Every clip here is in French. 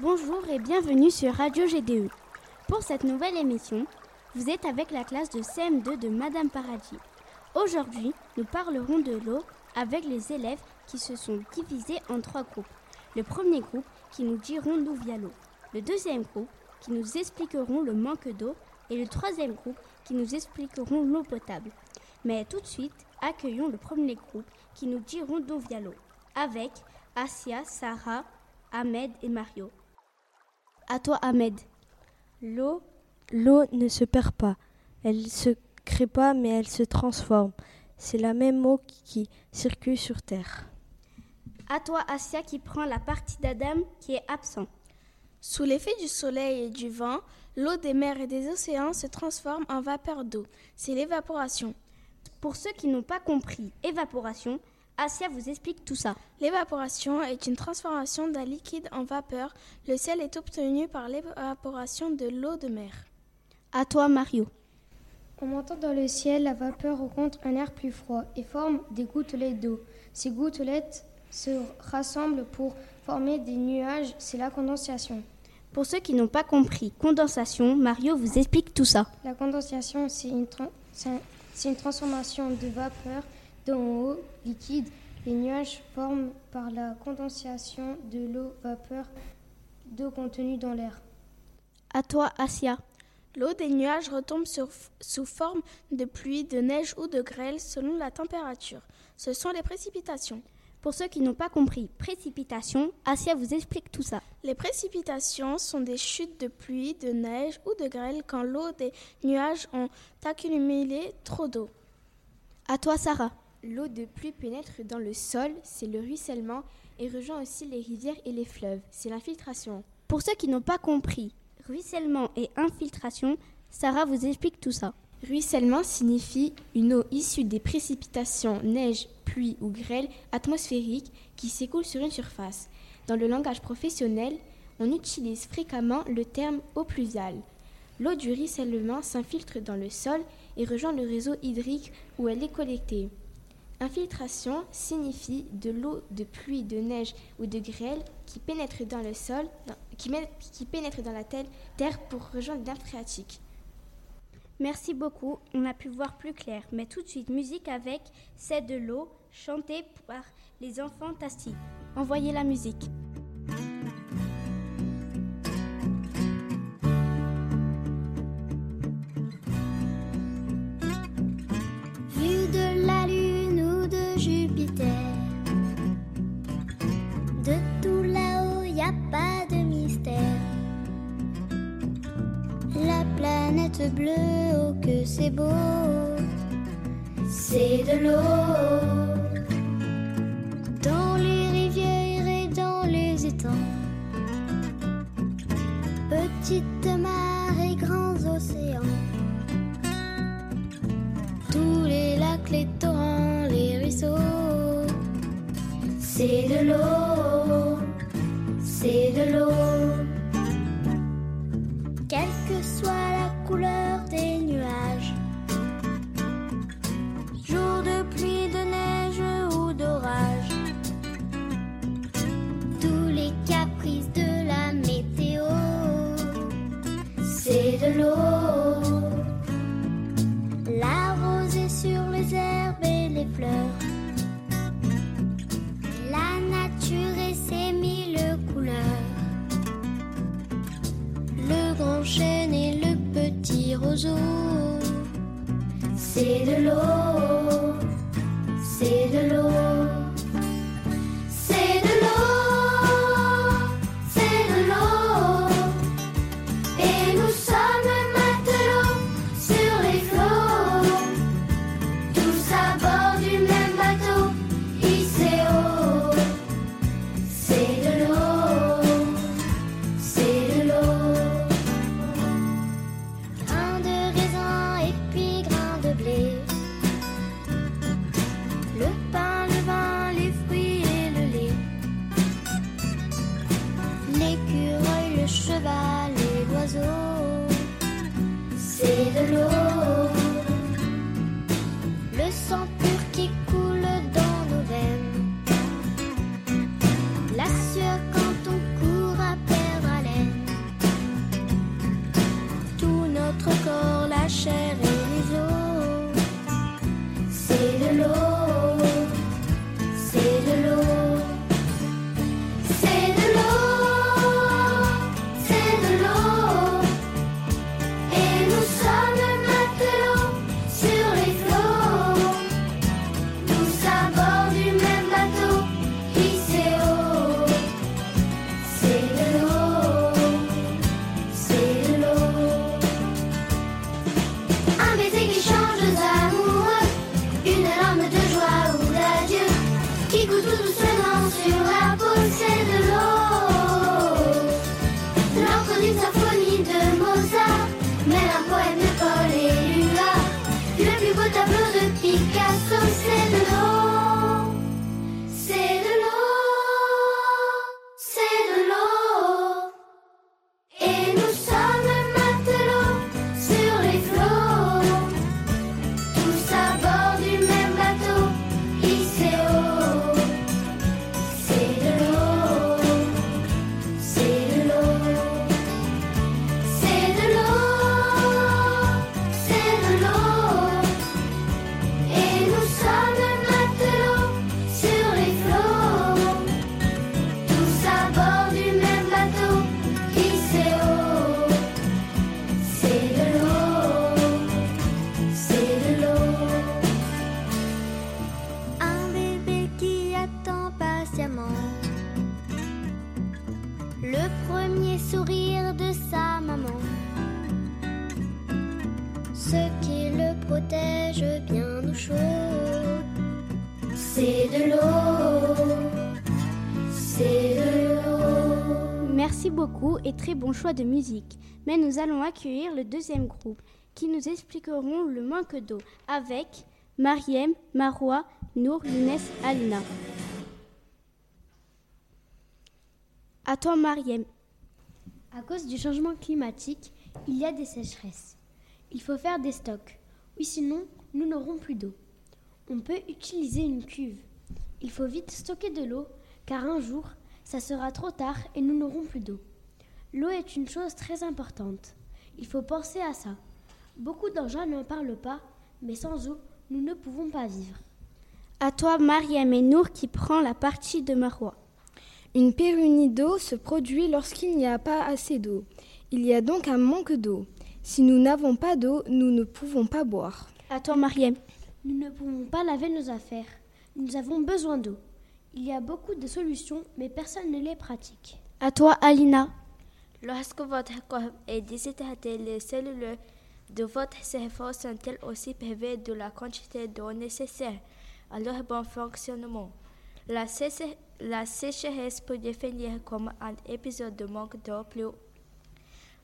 Bonjour et bienvenue sur Radio GDE. Pour cette nouvelle émission, vous êtes avec la classe de CM2 de Madame Paradis. Aujourd'hui, nous parlerons de l'eau avec les élèves qui se sont divisés en trois groupes. Le premier groupe qui nous diront d'où vient l'eau. Le deuxième groupe qui nous expliqueront le manque d'eau. Et le troisième groupe qui nous expliqueront l'eau potable. Mais tout de suite, accueillons le premier groupe qui nous diront d'où vient l'eau. Avec Asia, Sarah, Ahmed et Mario. À toi, Ahmed. L'eau, l'eau ne se perd pas. Elle se crée pas, mais elle se transforme. C'est la même eau qui circule sur Terre. À toi, Asia, qui prend la partie d'Adam qui est absent. Sous l'effet du soleil et du vent, l'eau des mers et des océans se transforme en vapeur d'eau. C'est l'évaporation. Pour ceux qui n'ont pas compris évaporation, Asia vous explique tout ça. L'évaporation est une transformation d'un liquide en vapeur. Le ciel est obtenu par l'évaporation de l'eau de mer. À toi, Mario. En montant dans le ciel, la vapeur rencontre un air plus froid et forme des gouttelettes d'eau. Ces gouttelettes se rassemblent pour former des nuages, c'est la condensation. Pour ceux qui n'ont pas compris condensation, Mario vous explique tout ça. La condensation, c'est une, une, transformation de vapeur d'eau en eau liquide. Les nuages forment par la condensation de l'eau vapeur d'eau contenue dans l'air. À toi, Asia. L'eau des nuages retombe sous forme de pluie, de neige ou de grêle selon la température. Ce sont les précipitations. Pour ceux qui n'ont pas compris précipitation, Asia vous explique tout ça. Les précipitations sont des chutes de pluie, de neige ou de grêle quand l'eau des nuages ont accumulé trop d'eau. À toi, Sarah. L'eau de pluie pénètre dans le sol, c'est le ruissellement, et rejoint aussi les rivières et les fleuves, c'est l'infiltration. Pour ceux qui n'ont pas compris ruissellement et infiltration, Sarah vous explique tout ça. Ruissellement signifie une eau issue des précipitations, neige, pluie ou grêle atmosphérique qui s'écoule sur une surface. Dans le langage professionnel, on utilise fréquemment le terme eau pluviale. L'eau du ruissellement s'infiltre dans le sol et rejoint le réseau hydrique où elle est collectée. Infiltration signifie de l'eau de pluie, de neige ou de grêle qui pénètre dans la terre pour rejoindre l'air phréatique. Merci beaucoup, on a pu voir plus clair. Mais tout de suite, musique avec C'est de l'eau, chantée par les enfants Tasty. Envoyez la musique. Planète bleue que c'est beau, c'est de l'eau. Dans les rivières et dans les étangs, petites mares et grands océans, tous les lacs, les torrents, les ruisseaux, c'est de l'eau, c'est de l'eau. Quelle que soit le cheval et l'oiseau, c'est de l'eau. Très bon choix de musique. Mais nous allons accueillir le deuxième groupe qui nous expliqueront le manque d'eau avec Mariem, Marois, Nour, Younes, Alina. À toi Mariem. À cause du changement climatique, il y a des sécheresses. Il faut faire des stocks. Oui, sinon, nous n'aurons plus d'eau. On peut utiliser une cuve. Il faut vite stocker de l'eau, car un jour, ça sera trop tard et nous n'aurons plus d'eau. L'eau est une chose très importante. Il faut penser à ça. Beaucoup d'engins n'en parlent pas, mais sans eau, nous ne pouvons pas vivre. À toi, Mariam et Nour qui prend la partie de Marois. Une pénurie d'eau se produit lorsqu'il n'y a pas assez d'eau. Il y a donc un manque d'eau. Si nous n'avons pas d'eau, nous ne pouvons pas boire. À toi, Mariam. Nous ne pouvons pas laver nos affaires. Nous avons besoin d'eau. Il y a beaucoup de solutions, mais personne ne les pratique. À toi, Alina. Lorsque votre corps est déshydraté, les cellules de votre cerveau sont-elles aussi privées de la quantité d'eau nécessaire à leur bon fonctionnement? La, sécheresse peut définir comme un épisode de manque d'eau plus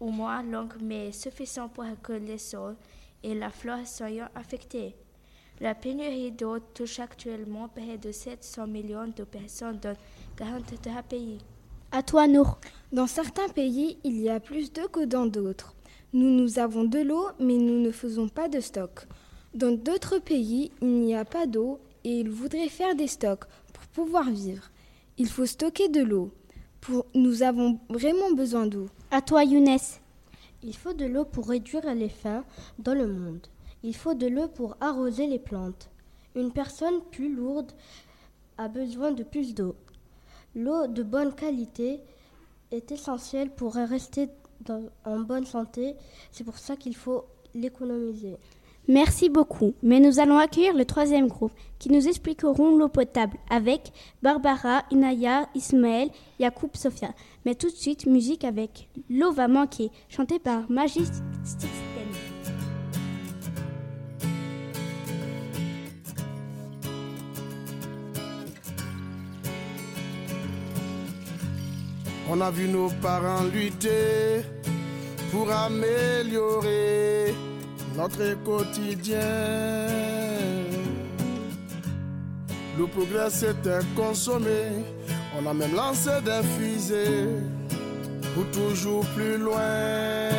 ou moins long, mais suffisant pour que les sols et la flore soient affectés. La pénurie d'eau touche actuellement près de 700 millions de personnes dans 43 pays. À toi, Nour. Dans certains pays, il y a plus d'eau que dans d'autres. Nous, nous avons de l'eau, mais nous ne faisons pas de stock. Dans d'autres pays, il n'y a pas d'eau et ils voudraient faire des stocks pour pouvoir vivre. Il faut stocker de l'eau. Pour... Nous avons vraiment besoin d'eau. À toi, Younes. Il faut de l'eau pour réduire les faim dans le monde. Il faut de l'eau pour arroser les plantes. Une personne plus lourde a besoin de plus d'eau. L'eau de bonne qualité est essentielle pour rester en bonne santé. C'est pour ça qu'il faut l'économiser. Merci beaucoup. Mais nous allons accueillir le troisième groupe qui nous expliqueront l'eau potable avec Barbara, Inaya, Ismaël, Yacoub, Sofia. Mais tout de suite, musique avec L'eau va manquer, chantée par Magis On a vu nos parents lutter pour améliorer notre quotidien. Le progrès s'était consommé, on a même lancé des fusées pour toujours plus loin.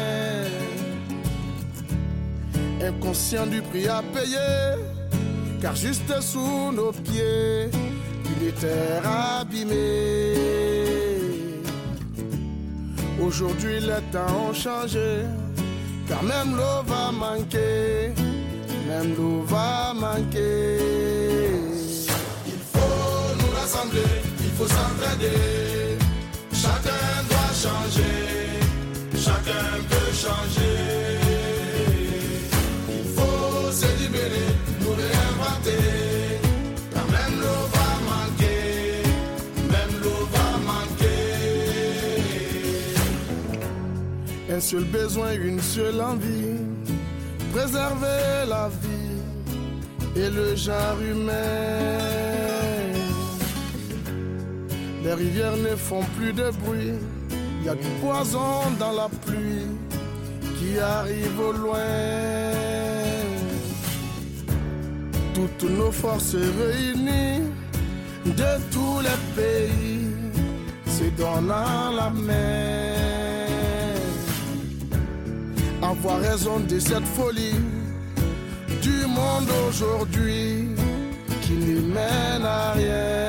Inconscient du prix à payer, car juste sous nos pieds, une terre abîmée. Aujourd'hui les temps ont changé, car même l'eau va manquer. même l'eau va manquer. Il faut nous rassembler, il faut s'entraider. Chacun doit changer, chacun peut changer. Seul besoin, une seule envie, préserver la vie et le genre humain. Les rivières ne font plus de bruit, il y a du poison dans la pluie qui arrive au loin. Toutes nos forces réunies de tous les pays se donnant la main. Avoir raison de cette folie du monde aujourd'hui qui ne mène à rien.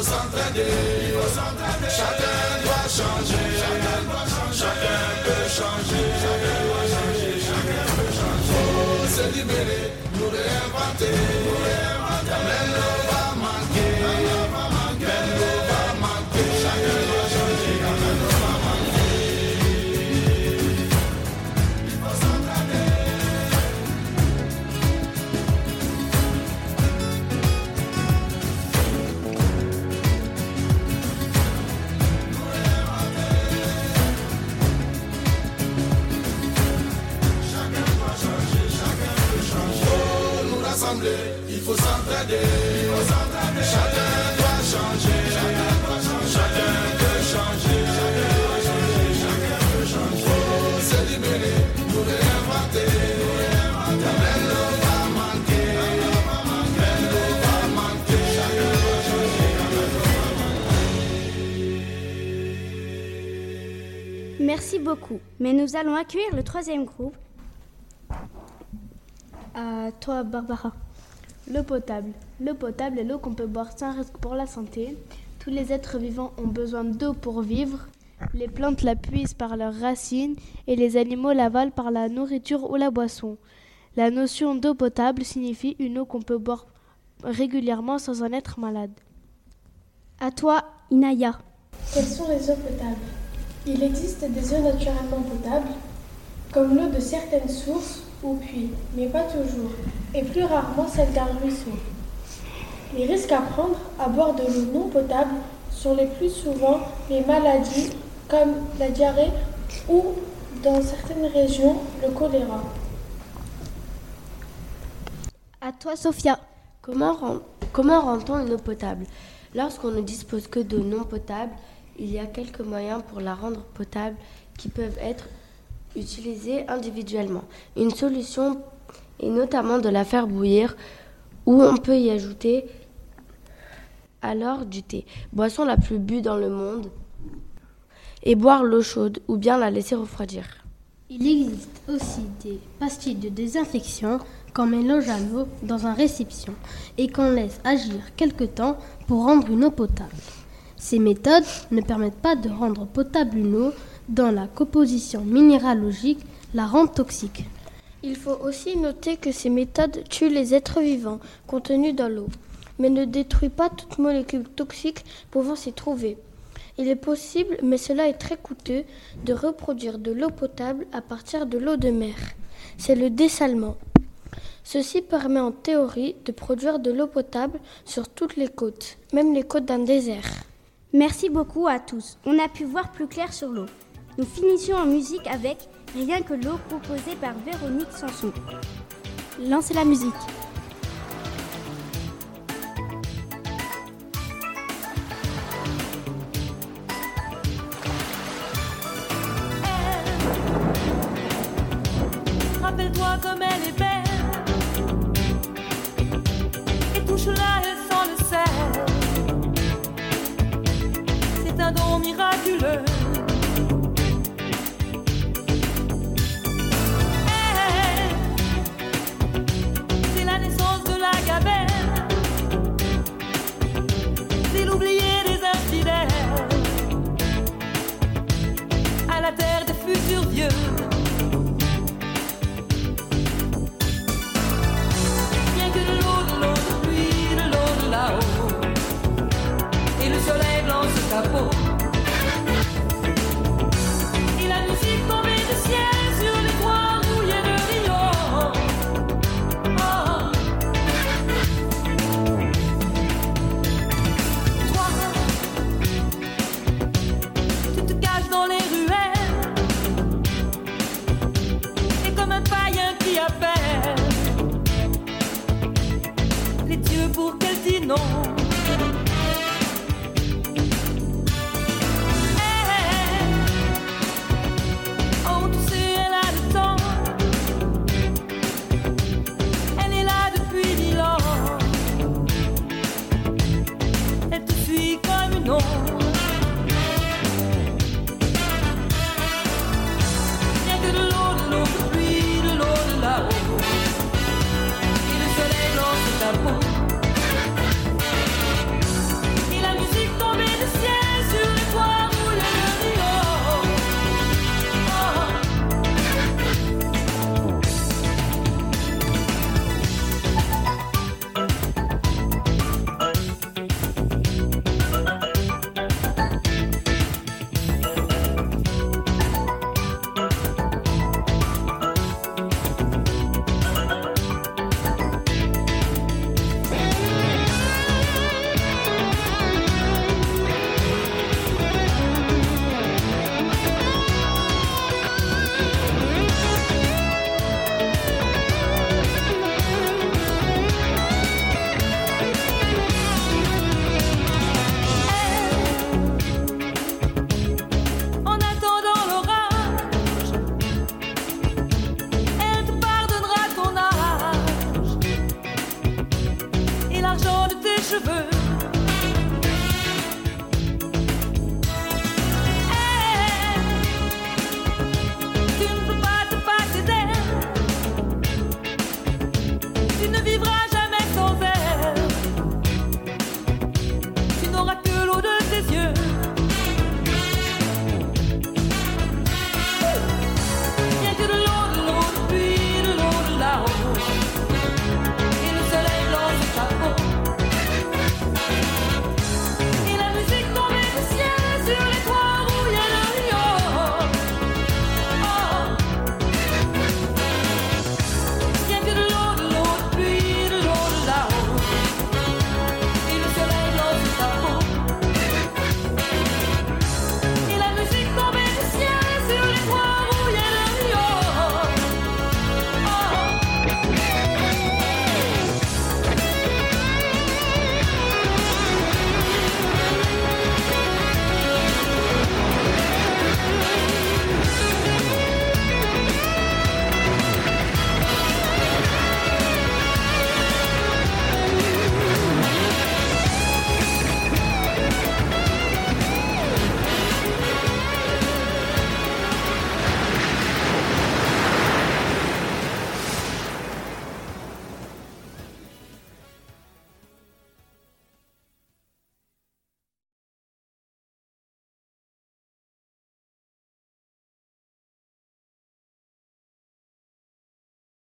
Il faut s'entraider. Chacun doit changer, chacun peut changer. Il faut se libérer, nous réinventer. Même Merci beaucoup. Mais nous allons accueillir le troisième groupe. À toi, Barbara. L'eau potable. L'eau potable est l'eau qu'on peut boire sans risque pour la santé. Tous les êtres vivants ont besoin d'eau pour vivre. Les plantes la puisent par leurs racines et les animaux l'avalent par la nourriture ou la boisson. La notion d'eau potable signifie une eau qu'on peut boire régulièrement sans en être malade. À toi, Inaya. Quelles sont les eaux potables? Il existe des eaux naturellement potables, comme l'eau de certaines sources ou puits, mais pas toujours, et plus rarement celle d'un ruisseau. Les risques à prendre à boire de l'eau non potable sont les plus souvent les maladies comme la diarrhée ou, dans certaines régions, le choléra. À toi, Sophia. Comment, rend- comment rend-on une eau potable? Lorsqu'on ne dispose que d'eau non potable, il y a quelques moyens pour la rendre potable qui peuvent être utilisés individuellement. Une solution est notamment de la faire bouillir ou on peut y ajouter alors du thé, boisson la plus bue dans le monde, et boire l'eau chaude ou bien la laisser refroidir. Il existe aussi des pastilles de désinfection qu'on mélange à l'eau dans un récipient et qu'on laisse agir quelque temps pour rendre une eau potable. Ces méthodes ne permettent pas de rendre potable une eau dans la composition minéralogique la rendent toxique. Il faut aussi noter que ces méthodes tuent les êtres vivants contenus dans l'eau, mais ne détruisent pas toute molécule toxique pouvant s'y trouver. Il est possible, mais cela est très coûteux, de reproduire de l'eau potable à partir de l'eau de mer. C'est le dessalement. Ceci permet en théorie de produire de l'eau potable sur toutes les côtes, même les côtes d'un désert. Merci beaucoup à tous. On a pu voir plus clair sur l'eau. Nous finissions en musique avec Rien que l'eau proposée par Véronique Sanson. Lancez la musique.